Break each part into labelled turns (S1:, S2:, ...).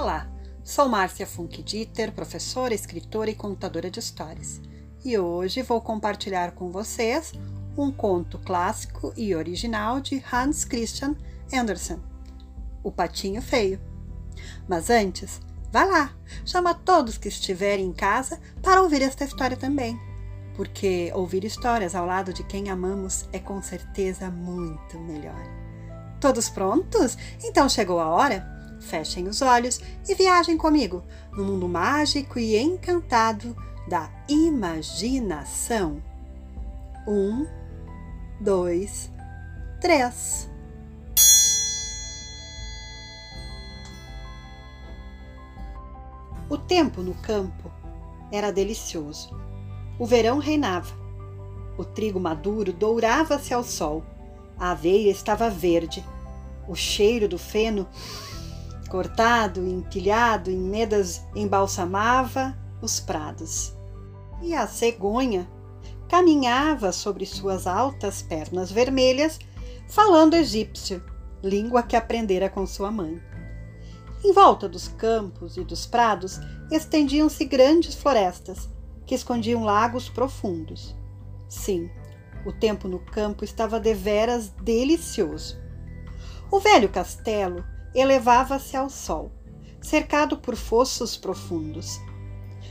S1: Olá, sou Márcia Funk Dieter, professora, escritora e contadora de histórias. E hoje vou compartilhar com vocês um conto clássico e original de Hans Christian Andersen, O Patinho Feio. Mas antes, vá lá, chama todos que estiverem em casa para ouvir esta história também. Porque ouvir histórias ao lado de quem amamos é com certeza muito melhor. Todos prontos? Então chegou a hora? Fechem os olhos e viajem comigo no mundo mágico e encantado da imaginação. Um, dois, três. O tempo no campo era delicioso. O verão reinava. O trigo maduro dourava-se ao sol. A aveia estava verde. O cheiro do feno cortado e empilhado em medas embalsamava os prados. E a cegonha caminhava sobre suas altas pernas vermelhas, falando egípcio, língua que aprendera com sua mãe. Em volta dos campos e dos prados estendiam-se grandes florestas que escondiam lagos profundos. Sim, o tempo no campo estava deveras delicioso. O velho castelo elevava-se ao sol, cercado por fossos profundos.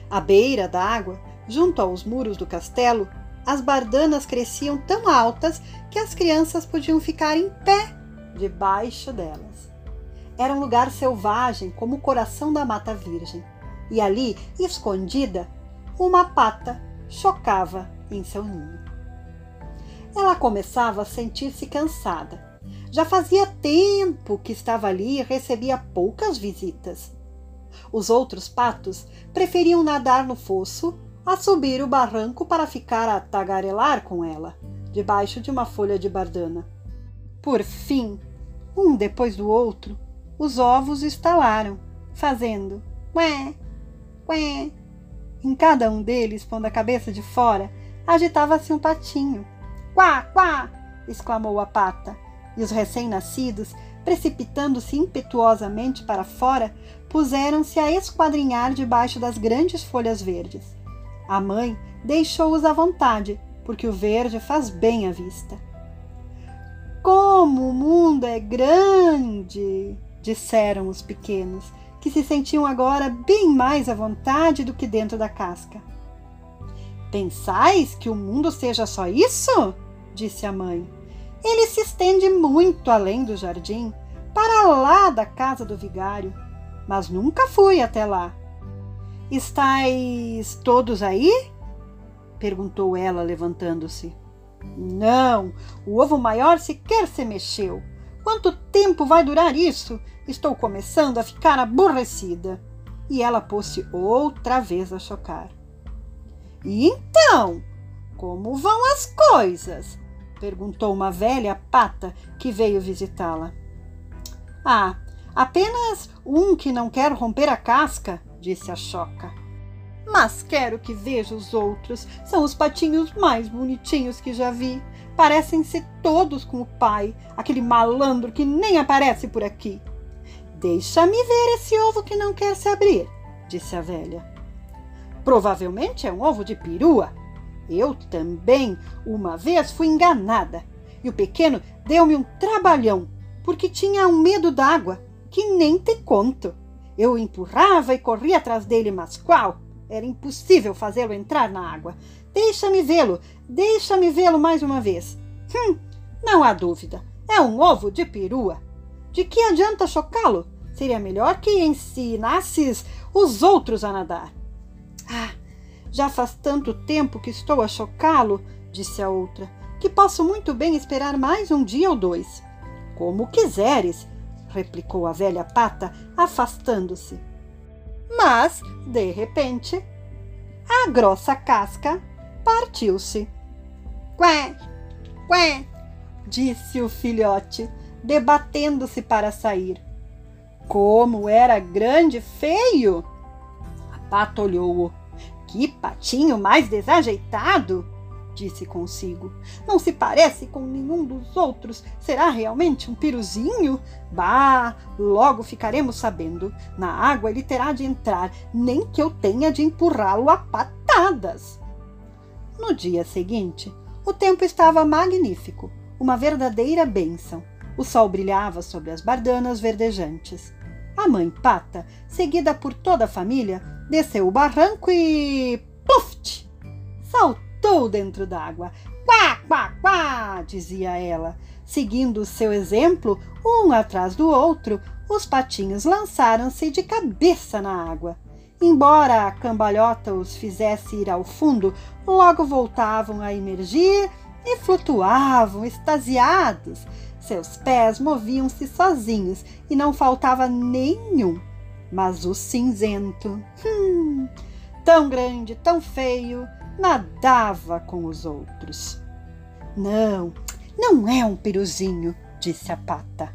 S1: À beira da água, junto aos muros do castelo, as bardanas cresciam tão altas que as crianças podiam ficar em pé debaixo delas. Era um lugar selvagem como o coração da mata virgem, e ali, escondida, uma pata chocava em seu ninho. Ela começava a sentir-se cansada já fazia tempo que estava ali e recebia poucas visitas. Os outros patos preferiam nadar no fosso a subir o barranco para ficar a tagarelar com ela, debaixo de uma folha de bardana. Por fim, um depois do outro, os ovos estalaram, fazendo ué, ué. Em cada um deles, pondo a cabeça de fora, agitava-se um patinho. Quá, quá! exclamou a pata e os recém-nascidos, precipitando-se impetuosamente para fora, puseram-se a esquadrinhar debaixo das grandes folhas verdes. A mãe deixou-os à vontade, porque o verde faz bem à vista. Como o mundo é grande! disseram os pequenos, que se sentiam agora bem mais à vontade do que dentro da casca. Pensais que o mundo seja só isso? disse a mãe. Ele se estende muito além do jardim, para lá da casa do vigário, mas nunca fui até lá. Estais todos aí? perguntou ela, levantando-se. Não, o ovo maior sequer se mexeu. Quanto tempo vai durar isso? Estou começando a ficar aborrecida. E ela pôs-se outra vez a chocar. E então, como vão as coisas? Perguntou uma velha pata que veio visitá-la. Ah, apenas um que não quer romper a casca, disse a Choca. Mas quero que veja os outros. São os patinhos mais bonitinhos que já vi. Parecem-se todos com o pai, aquele malandro que nem aparece por aqui. Deixa-me ver esse ovo que não quer se abrir, disse a velha. Provavelmente é um ovo de perua, eu também uma vez fui enganada e o pequeno deu-me um trabalhão porque tinha um medo d'água que nem te conto. Eu empurrava e corria atrás dele, mas qual? Era impossível fazê-lo entrar na água. Deixa-me vê-lo, deixa-me vê-lo mais uma vez. Hum, não há dúvida. É um ovo de perua. De que adianta chocá-lo? Seria melhor que ensinasses os outros a nadar. Ah, já faz tanto tempo que estou a chocá-lo, disse a outra, que posso muito bem esperar mais um dia ou dois. Como quiseres, replicou a velha pata, afastando-se. Mas, de repente, a grossa casca partiu-se. Qué, qué, disse o filhote, debatendo-se para sair. Como era grande feio! A pata olhou-o que patinho mais desajeitado! disse consigo. Não se parece com nenhum dos outros. Será realmente um piruzinho? Bah, logo ficaremos sabendo. Na água ele terá de entrar, nem que eu tenha de empurrá-lo a patadas. No dia seguinte, o tempo estava magnífico, uma verdadeira bênção. O sol brilhava sobre as bardanas verdejantes. A mãe pata, seguida por toda a família, desceu o barranco e. Puft! Saltou dentro d'água. Quá, quá, quá! dizia ela. Seguindo seu exemplo, um atrás do outro, os patinhos lançaram-se de cabeça na água. Embora a cambalhota os fizesse ir ao fundo, logo voltavam a emergir e flutuavam extasiados. Seus pés moviam-se sozinhos e não faltava nenhum. Mas o cinzento, hum, tão grande, tão feio, nadava com os outros. Não, não é um piruzinho, disse a pata.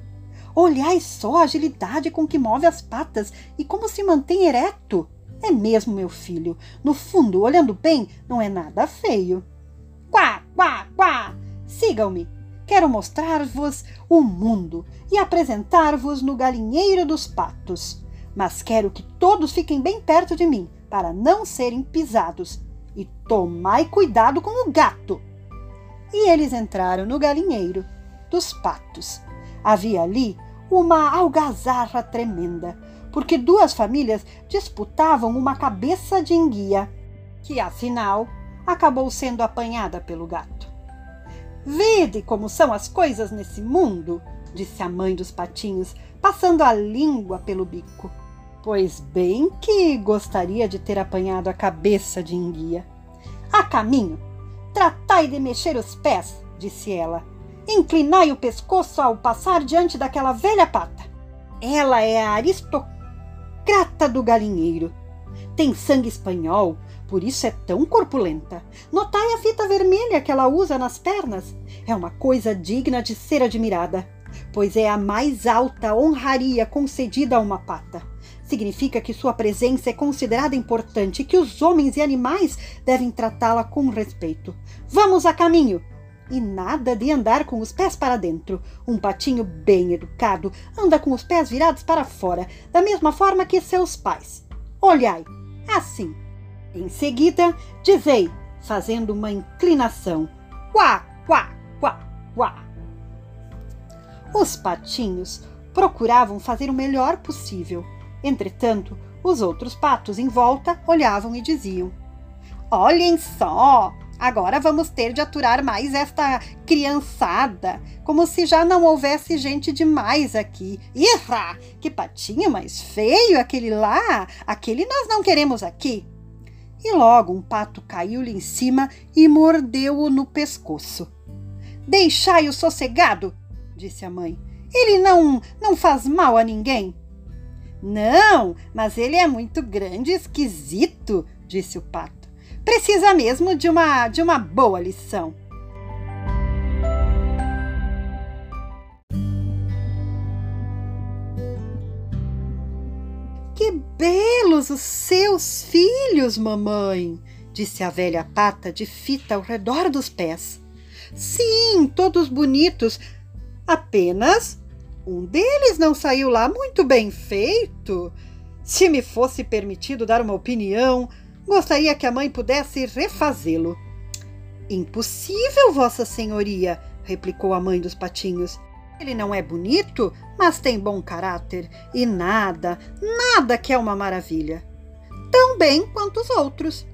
S1: Olhai só a agilidade com que move as patas e como se mantém ereto. É mesmo, meu filho. No fundo, olhando bem, não é nada feio. Quá, quá, quá! Sigam-me. Quero mostrar-vos o mundo e apresentar-vos no galinheiro dos patos. Mas quero que todos fiquem bem perto de mim, para não serem pisados. E tomai cuidado com o gato. E eles entraram no galinheiro dos patos. Havia ali uma algazarra tremenda, porque duas famílias disputavam uma cabeça de enguia, que afinal acabou sendo apanhada pelo gato. Vede como são as coisas nesse mundo, disse a mãe dos patinhos, passando a língua pelo bico. Pois bem que gostaria de ter apanhado a cabeça de enguia. A caminho, tratai de mexer os pés, disse ela. Inclinai o pescoço ao passar diante daquela velha pata. Ela é a aristocrata do galinheiro. Tem sangue espanhol, por isso é tão corpulenta. Notai a fita vermelha que ela usa nas pernas. É uma coisa digna de ser admirada, pois é a mais alta honraria concedida a uma pata. Significa que sua presença é considerada importante e que os homens e animais devem tratá-la com respeito. Vamos a caminho! E nada de andar com os pés para dentro. Um patinho bem educado anda com os pés virados para fora, da mesma forma que seus pais. Olhai, assim em seguida, dizei, fazendo uma inclinação: quá, quá, quá, quá. Os patinhos procuravam fazer o melhor possível. Entretanto, os outros patos em volta olhavam e diziam: Olhem só! Agora vamos ter de aturar mais esta criançada, como se já não houvesse gente demais aqui. Irra! Que patinho mais feio aquele lá! Aquele nós não queremos aqui e logo um pato caiu-lhe em cima e mordeu-o no pescoço. Deixai-o sossegado, disse a mãe. Ele não não faz mal a ninguém. Não, mas ele é muito grande e esquisito, disse o pato. Precisa mesmo de uma de uma boa lição. Que belos os seus filhos, mamãe! disse a velha pata de fita ao redor dos pés. Sim, todos bonitos. Apenas um deles não saiu lá muito bem feito. Se me fosse permitido dar uma opinião, gostaria que a mãe pudesse refazê-lo. Impossível, Vossa Senhoria, replicou a mãe dos patinhos. Ele não é bonito, mas tem bom caráter e nada, nada que é uma maravilha. Tão bem quanto os outros.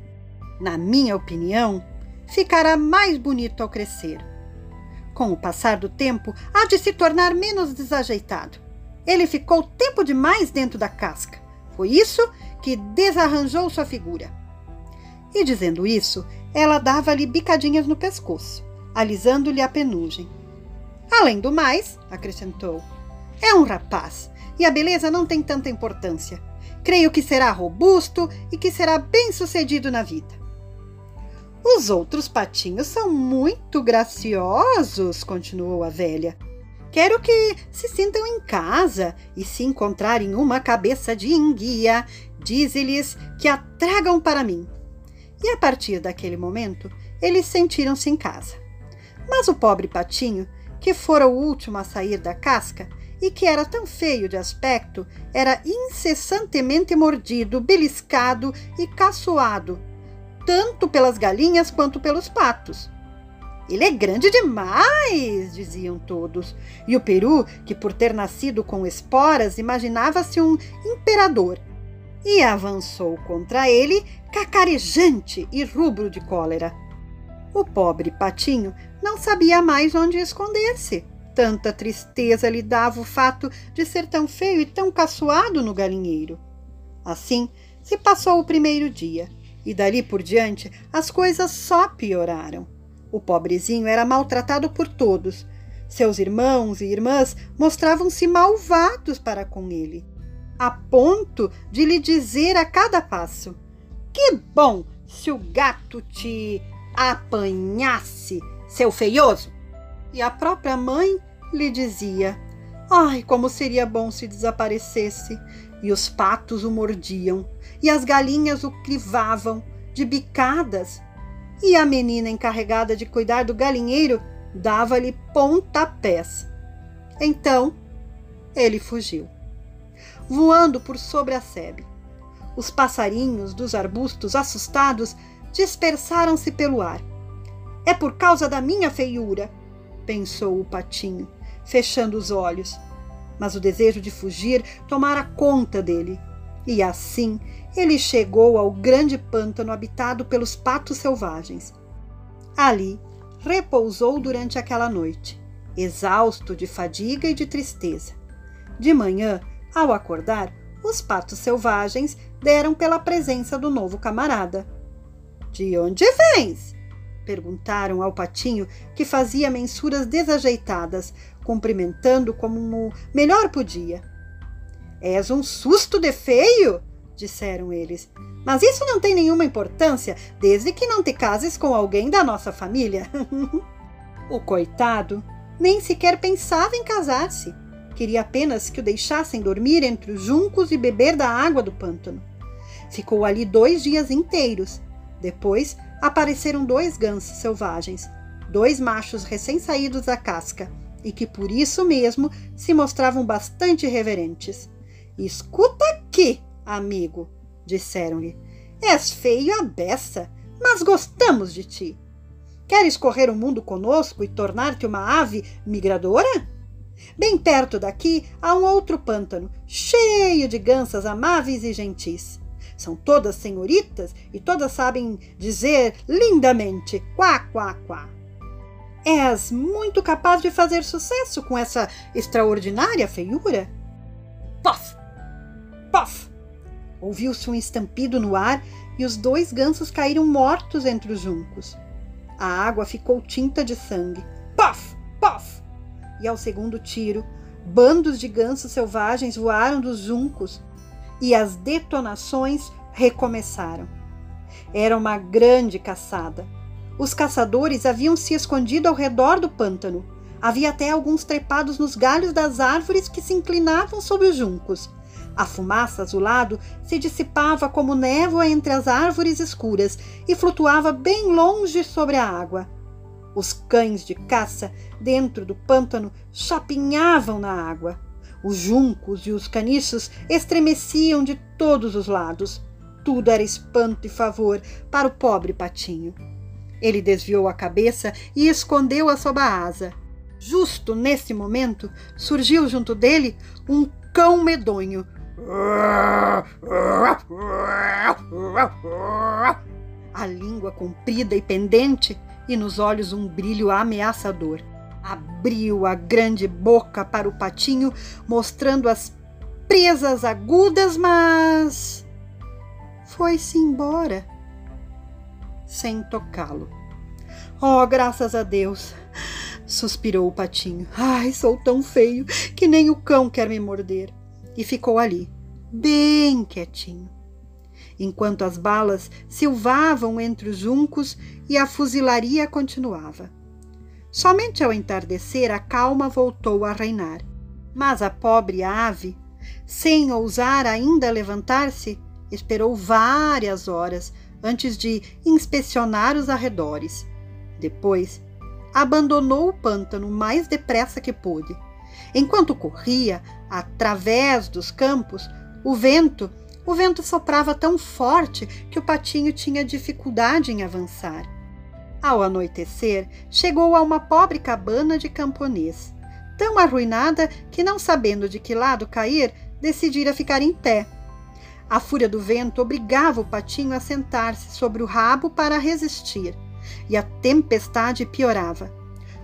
S1: Na minha opinião, ficará mais bonito ao crescer. Com o passar do tempo, há de se tornar menos desajeitado. Ele ficou tempo demais dentro da casca. Foi isso que desarranjou sua figura. E dizendo isso, ela dava-lhe bicadinhas no pescoço, alisando-lhe a penugem. Além do mais, acrescentou, é um rapaz e a beleza não tem tanta importância. Creio que será robusto e que será bem sucedido na vida. Os outros patinhos são muito graciosos, continuou a velha. Quero que se sintam em casa e se encontrarem uma cabeça de enguia, dize-lhes que a tragam para mim. E a partir daquele momento, eles sentiram-se em casa. Mas o pobre patinho, que fora o último a sair da casca e que era tão feio de aspecto, era incessantemente mordido, beliscado e caçoado, tanto pelas galinhas quanto pelos patos. Ele é grande demais, diziam todos. E o peru, que por ter nascido com esporas, imaginava-se um imperador, e avançou contra ele, cacarejante e rubro de cólera. O pobre patinho não sabia mais onde esconder-se. Tanta tristeza lhe dava o fato de ser tão feio e tão caçoado no galinheiro. Assim se passou o primeiro dia, e dali por diante as coisas só pioraram. O pobrezinho era maltratado por todos. Seus irmãos e irmãs mostravam-se malvados para com ele, a ponto de lhe dizer a cada passo: Que bom se o gato te apanhasse, seu feioso! E a própria mãe lhe dizia: Ai, como seria bom se desaparecesse! E os patos o mordiam, e as galinhas o crivavam de bicadas e a menina encarregada de cuidar do galinheiro dava-lhe pontapés. Então ele fugiu, voando por sobre a sebe. Os passarinhos dos arbustos, assustados, dispersaram-se pelo ar. É por causa da minha feiura, pensou o patinho, fechando os olhos. Mas o desejo de fugir tomara conta dele, e assim ele chegou ao grande pântano habitado pelos patos selvagens. Ali repousou durante aquela noite, exausto de fadiga e de tristeza. De manhã, ao acordar, os patos selvagens deram pela presença do novo camarada. De onde vens? perguntaram ao patinho, que fazia mensuras desajeitadas, cumprimentando como melhor podia. És um susto de feio, disseram eles. Mas isso não tem nenhuma importância, desde que não te cases com alguém da nossa família. o coitado nem sequer pensava em casar-se. Queria apenas que o deixassem dormir entre os juncos e beber da água do pântano. Ficou ali dois dias inteiros. Depois apareceram dois gansos selvagens, dois machos recém-saídos da casca, e que por isso mesmo se mostravam bastante reverentes. Escuta aqui, amigo, disseram-lhe. És feio a beça, mas gostamos de ti. Queres correr o mundo conosco e tornar-te uma ave migradora? Bem perto daqui há um outro pântano, cheio de gansas amáveis e gentis. São todas senhoritas e todas sabem dizer lindamente quá, quá, quá. És muito capaz de fazer sucesso com essa extraordinária feiura? Pof! Pof! Ouviu-se um estampido no ar e os dois gansos caíram mortos entre os juncos. A água ficou tinta de sangue. Pof! Pof! E ao segundo tiro, bandos de gansos selvagens voaram dos juncos e as detonações recomeçaram. Era uma grande caçada. Os caçadores haviam se escondido ao redor do pântano. Havia até alguns trepados nos galhos das árvores que se inclinavam sob os juncos. A fumaça azulado se dissipava como névoa entre as árvores escuras e flutuava bem longe sobre a água. Os cães de caça dentro do pântano chapinhavam na água. Os juncos e os caniços estremeciam de todos os lados. Tudo era espanto e favor para o pobre patinho. Ele desviou a cabeça e escondeu-a sob a asa. Justo nesse momento, surgiu junto dele um cão medonho, a língua comprida e pendente e nos olhos um brilho ameaçador. Abriu a grande boca para o patinho, mostrando as presas agudas, mas foi-se embora sem tocá-lo. Oh, graças a Deus! suspirou o patinho. Ai, sou tão feio que nem o cão quer me morder e ficou ali, bem quietinho, enquanto as balas silvavam entre os juncos e a fuzilaria continuava. Somente ao entardecer a calma voltou a reinar, mas a pobre ave, sem ousar ainda levantar-se, esperou várias horas antes de inspecionar os arredores Depois, abandonou o pântano mais depressa que pôde. Enquanto corria através dos campos, o vento, o vento soprava tão forte que o patinho tinha dificuldade em avançar. Ao anoitecer, chegou a uma pobre cabana de camponês, tão arruinada que, não sabendo de que lado cair, decidira ficar em pé. A fúria do vento obrigava o patinho a sentar-se sobre o rabo para resistir, e a tempestade piorava.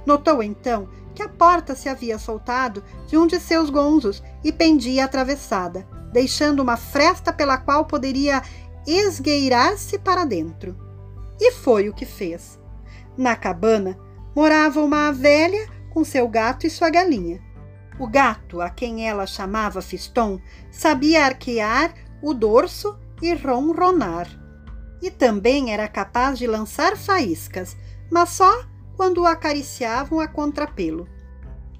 S1: Notou então que a porta se havia soltado de um de seus gonzos e pendia atravessada, deixando uma fresta pela qual poderia esgueirar-se para dentro. E foi o que fez. Na cabana morava uma velha com seu gato e sua galinha. O gato, a quem ela chamava Fiston, sabia arquear o dorso e ronronar. E também era capaz de lançar faíscas, mas só quando o acariciavam a contrapelo.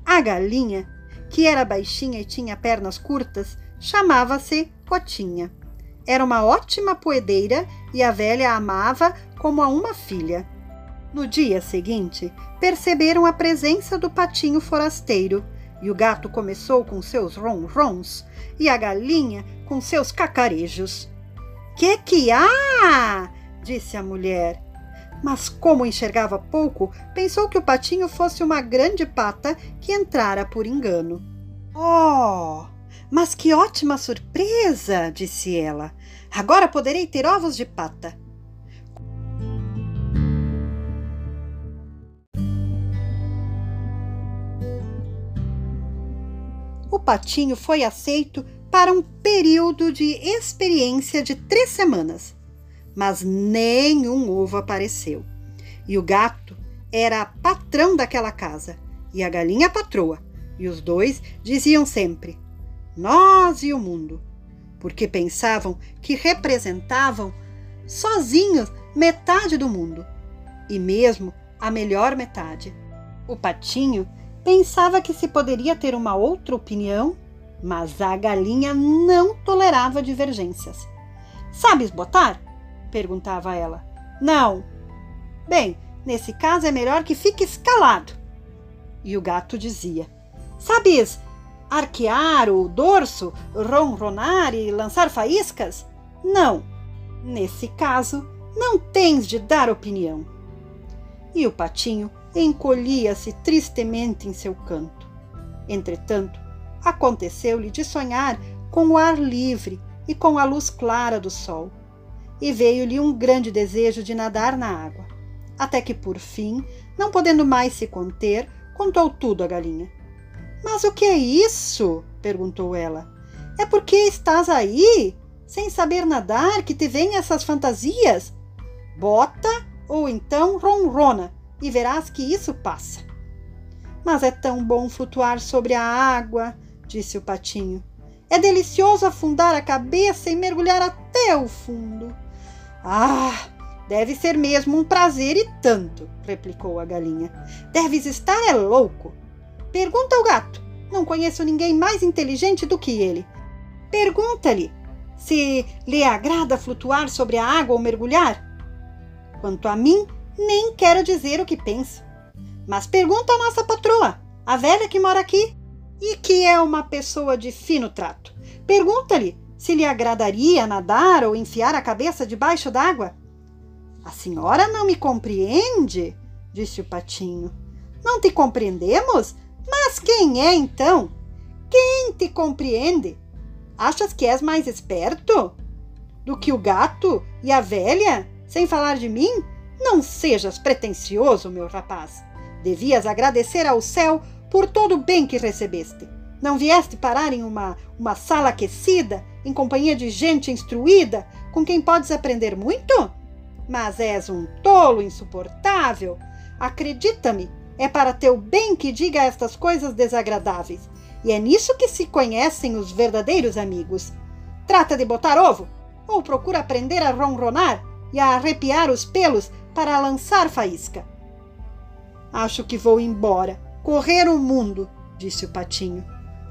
S1: A galinha, que era baixinha e tinha pernas curtas, chamava-se Cotinha. Era uma ótima poedeira e a velha a amava como a uma filha. No dia seguinte, perceberam a presença do patinho forasteiro, e o gato começou com seus ronrons e a galinha com seus cacarejos. Que que há? disse a mulher. Mas, como enxergava pouco, pensou que o patinho fosse uma grande pata que entrara por engano. Oh, mas que ótima surpresa! disse ela. Agora poderei ter ovos de pata. o patinho foi aceito para um período de experiência de três semanas, mas nenhum ovo apareceu. E o gato era patrão daquela casa e a galinha patroa, e os dois diziam sempre: Nós e o mundo, porque pensavam que representavam sozinhos metade do mundo e mesmo a melhor metade. O patinho Pensava que se poderia ter uma outra opinião, mas a galinha não tolerava divergências. Sabes botar? perguntava ela. Não. Bem, nesse caso é melhor que fiques calado. E o gato dizia: Sabes arquear o dorso, ronronar e lançar faíscas? Não. Nesse caso, não tens de dar opinião. E o patinho encolhia-se tristemente em seu canto. Entretanto, aconteceu-lhe de sonhar com o ar livre e com a luz clara do sol, e veio-lhe um grande desejo de nadar na água, até que, por fim, não podendo mais se conter, contou tudo à galinha. Mas o que é isso? perguntou ela. É porque estás aí, sem saber nadar, que te vêm essas fantasias? Bota ou então ronrona, e verás que isso passa. Mas é tão bom flutuar sobre a água, disse o patinho. É delicioso afundar a cabeça e mergulhar até o fundo. Ah, deve ser mesmo um prazer e tanto, replicou a galinha. Deves estar é louco. Pergunta ao gato. Não conheço ninguém mais inteligente do que ele. Pergunta-lhe se lhe agrada flutuar sobre a água ou mergulhar. Quanto a mim, nem quero dizer o que penso. Mas pergunta à nossa patroa, a velha que mora aqui, e que é uma pessoa de fino trato. Pergunta-lhe se lhe agradaria nadar ou enfiar a cabeça debaixo d'água. A senhora não me compreende? disse o patinho. Não te compreendemos? Mas quem é então? Quem te compreende? Achas que és mais esperto do que o gato e a velha, sem falar de mim? Não sejas pretensioso, meu rapaz. Devias agradecer ao céu por todo o bem que recebeste. Não vieste parar em uma, uma sala aquecida, em companhia de gente instruída, com quem podes aprender muito? Mas és um tolo insuportável. Acredita-me, é para teu bem que diga estas coisas desagradáveis. E é nisso que se conhecem os verdadeiros amigos. Trata de botar ovo, ou procura aprender a ronronar e a arrepiar os pelos para lançar faísca. Acho que vou embora, correr o mundo, disse o patinho.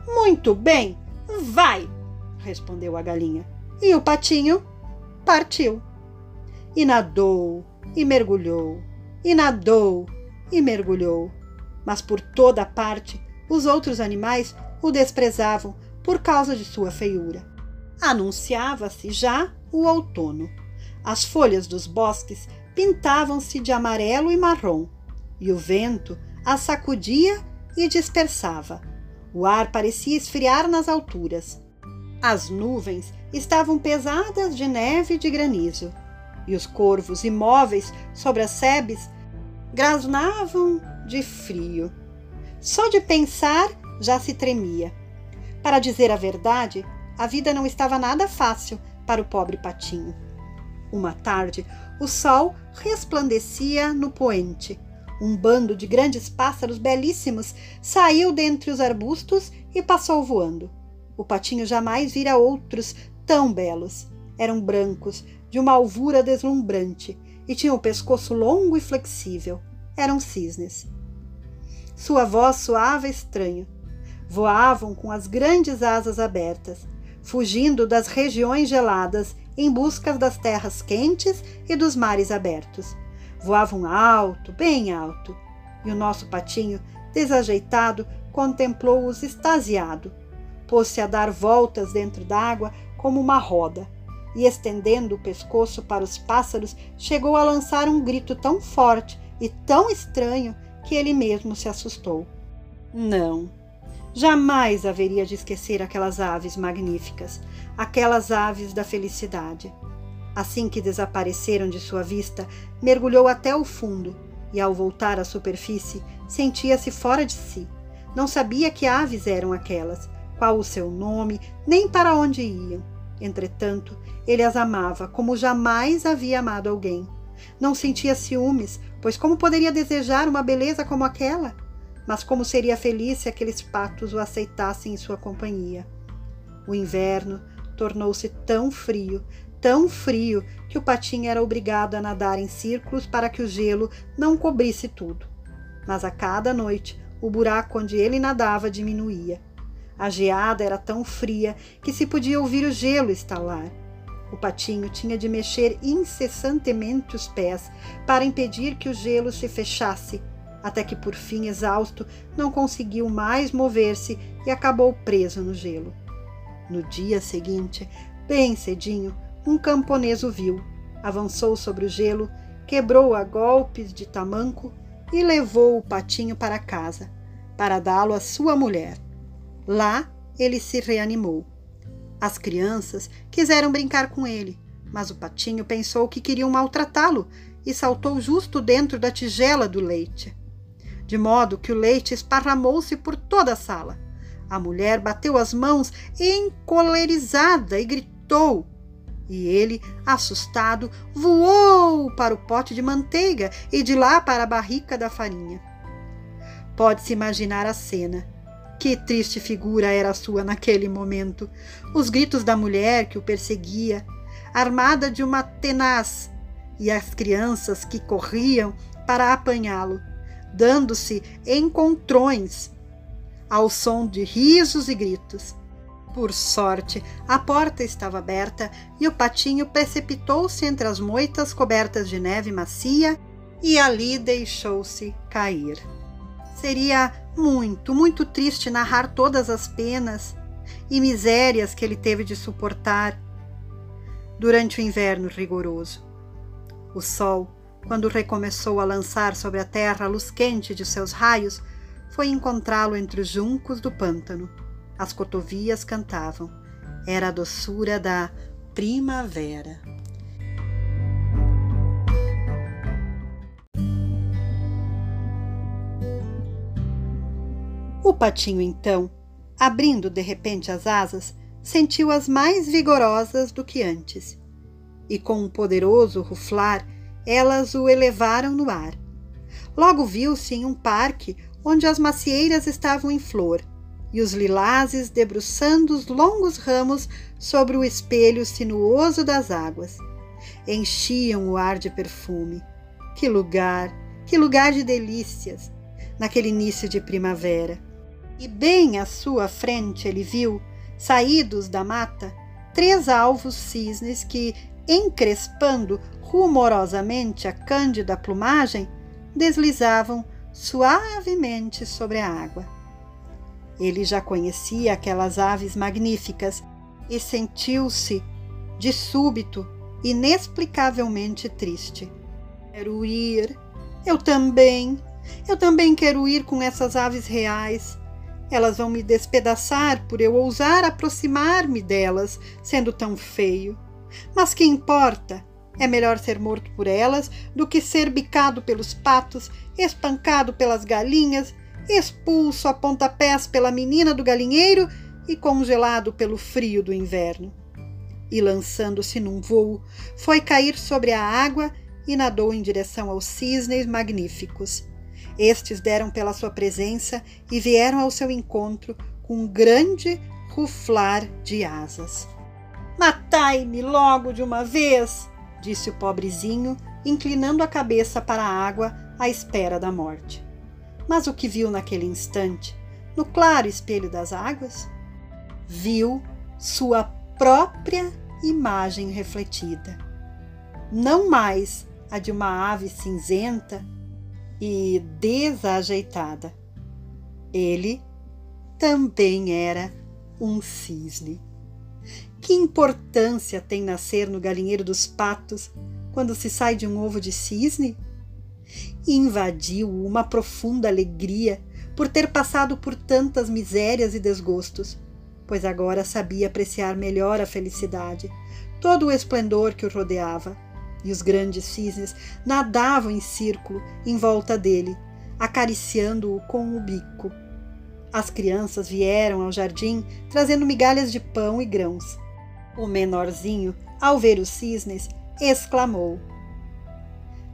S1: Muito bem, vai, respondeu a galinha. E o patinho partiu. E nadou, e mergulhou, e nadou e mergulhou. Mas por toda parte os outros animais o desprezavam por causa de sua feiura. Anunciava-se já o outono. As folhas dos bosques pintavam-se de amarelo e marrom, e o vento as sacudia e dispersava. O ar parecia esfriar nas alturas. As nuvens estavam pesadas de neve e de granizo, e os corvos imóveis sobre as sebes grasnavam de frio. Só de pensar já se tremia. Para dizer a verdade, a vida não estava nada fácil para o pobre patinho. Uma tarde, o sol resplandecia no poente. Um bando de grandes pássaros belíssimos saiu dentre os arbustos e passou voando. O patinho jamais vira outros tão belos. Eram brancos, de uma alvura deslumbrante, e tinham o pescoço longo e flexível. Eram cisnes. Sua voz soava estranho. Voavam com as grandes asas abertas, fugindo das regiões geladas em busca das terras quentes e dos mares abertos. Voavam alto, bem alto, e o nosso patinho, desajeitado, contemplou-os extasiado. Pôs-se a dar voltas dentro d'água como uma roda, e estendendo o pescoço para os pássaros, chegou a lançar um grito tão forte e tão estranho que ele mesmo se assustou. Não, jamais haveria de esquecer aquelas aves magníficas, aquelas aves da felicidade. Assim que desapareceram de sua vista, mergulhou até o fundo e, ao voltar à superfície, sentia-se fora de si. Não sabia que aves eram aquelas, qual o seu nome, nem para onde iam. Entretanto, ele as amava como jamais havia amado alguém. Não sentia ciúmes, pois como poderia desejar uma beleza como aquela? Mas como seria feliz se aqueles patos o aceitassem em sua companhia. O inverno tornou-se tão frio, tão frio, que o patinho era obrigado a nadar em círculos para que o gelo não cobrisse tudo. Mas a cada noite, o buraco onde ele nadava diminuía. A geada era tão fria que se podia ouvir o gelo estalar. O patinho tinha de mexer incessantemente os pés para impedir que o gelo se fechasse, até que, por fim, exausto, não conseguiu mais mover-se e acabou preso no gelo. No dia seguinte, bem cedinho, um camponês o viu, avançou sobre o gelo, quebrou a golpes de tamanco e levou o patinho para casa, para dá-lo à sua mulher. Lá ele se reanimou. As crianças quiseram brincar com ele, mas o patinho pensou que queriam maltratá-lo e saltou justo dentro da tigela do leite. De modo que o leite esparramou-se por toda a sala. A mulher bateu as mãos encolerizada e gritou. E ele, assustado, voou para o pote de manteiga e de lá para a barrica da farinha. Pode-se imaginar a cena. Que triste figura era a sua naquele momento. Os gritos da mulher que o perseguia, armada de uma tenaz, e as crianças que corriam para apanhá-lo, dando-se encontrões ao som de risos e gritos. Por sorte, a porta estava aberta e o patinho precipitou-se entre as moitas cobertas de neve macia e ali deixou-se cair. Seria muito, muito triste narrar todas as penas e misérias que ele teve de suportar durante o inverno rigoroso. O sol, quando recomeçou a lançar sobre a terra a luz quente de seus raios, foi encontrá-lo entre os juncos do pântano. As cotovias cantavam. Era a doçura da primavera. O patinho, então, abrindo de repente as asas, sentiu-as mais vigorosas do que antes. E com um poderoso ruflar, elas o elevaram no ar. Logo viu-se em um parque onde as macieiras estavam em flor e os lilazes debruçando os longos ramos sobre o espelho sinuoso das águas. Enchiam o ar de perfume. Que lugar, que lugar de delícias, naquele início de primavera e bem à sua frente ele viu, saídos da mata, três alvos cisnes que, encrespando rumorosamente a cândida plumagem, deslizavam suavemente sobre a água. Ele já conhecia aquelas aves magníficas e sentiu-se, de súbito, inexplicavelmente triste. Quero ir. Eu também. Eu também quero ir com essas aves reais. Elas vão me despedaçar por eu ousar aproximar-me delas, sendo tão feio. Mas que importa? É melhor ser morto por elas do que ser bicado pelos patos, espancado pelas galinhas, expulso a pontapés pela menina do galinheiro e congelado pelo frio do inverno. E lançando-se num vôo, foi cair sobre a água e nadou em direção aos cisnes magníficos. Estes deram pela sua presença e vieram ao seu encontro com um grande ruflar de asas. Matai-me logo de uma vez! disse o pobrezinho, inclinando a cabeça para a água à espera da morte. Mas o que viu naquele instante, no claro espelho das águas? Viu sua própria imagem refletida. Não mais a de uma ave cinzenta e desajeitada. Ele também era um cisne. Que importância tem nascer no galinheiro dos patos quando se sai de um ovo de cisne? Invadiu uma profunda alegria por ter passado por tantas misérias e desgostos, pois agora sabia apreciar melhor a felicidade, todo o esplendor que o rodeava. E os grandes cisnes nadavam em círculo em volta dele, acariciando-o com o bico. As crianças vieram ao jardim trazendo migalhas de pão e grãos. O menorzinho, ao ver os cisnes, exclamou: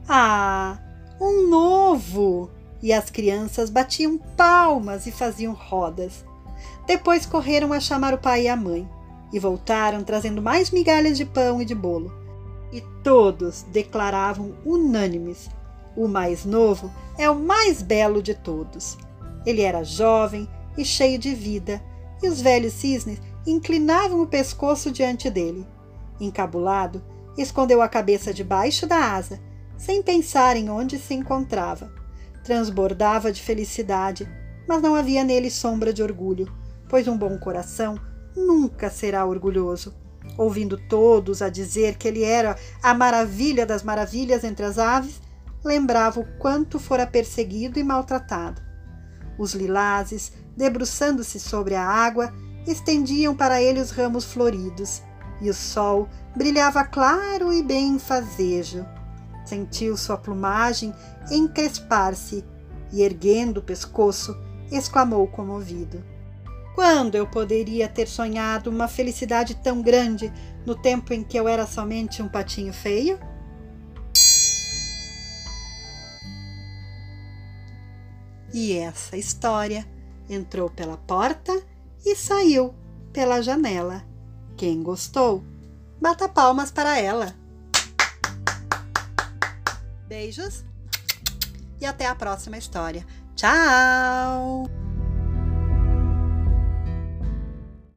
S1: Ah, um novo! E as crianças batiam palmas e faziam rodas. Depois correram a chamar o pai e a mãe e voltaram trazendo mais migalhas de pão e de bolo. E todos declaravam unânimes: o mais novo é o mais belo de todos. Ele era jovem e cheio de vida, e os velhos cisnes inclinavam o pescoço diante dele. Encabulado, escondeu a cabeça debaixo da asa, sem pensar em onde se encontrava. Transbordava de felicidade, mas não havia nele sombra de orgulho, pois um bom coração nunca será orgulhoso. Ouvindo todos a dizer que ele era a maravilha das maravilhas entre as aves, lembrava o quanto fora perseguido e maltratado. Os lilazes, debruçando-se sobre a água, estendiam para ele os ramos floridos, e o sol brilhava claro e bem fazejo. Sentiu sua plumagem encrespar-se e, erguendo o pescoço, exclamou comovido: Quando eu poderia ter sonhado uma felicidade tão grande no tempo em que eu era somente um patinho feio? E essa história entrou pela porta e saiu pela janela. Quem gostou, bata palmas para ela. Beijos e até a próxima história. Tchau!